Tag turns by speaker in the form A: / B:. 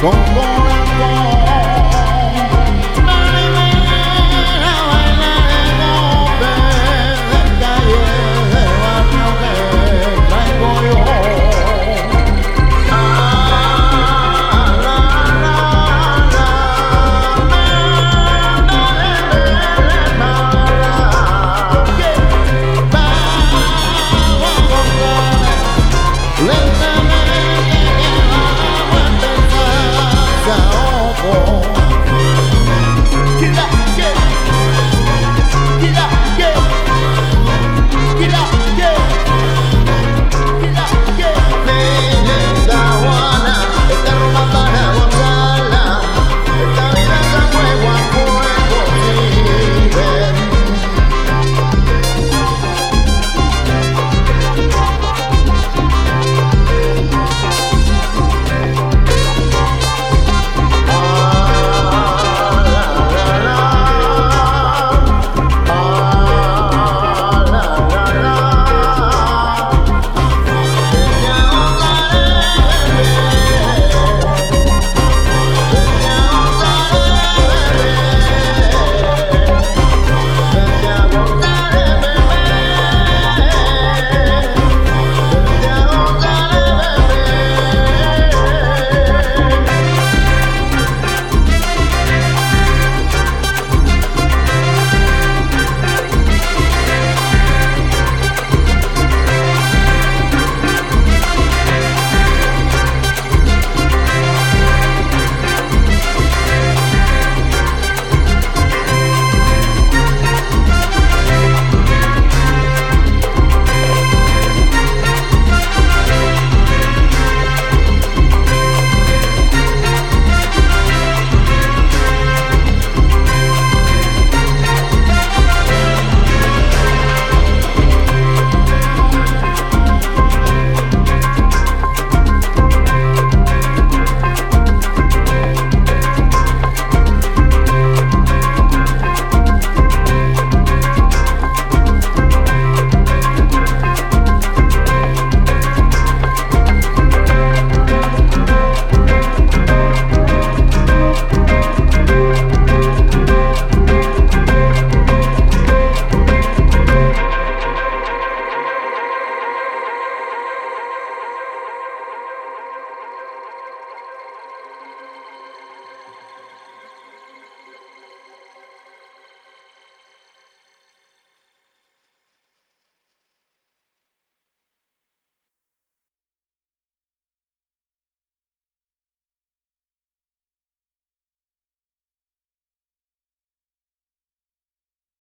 A: Bon, bon.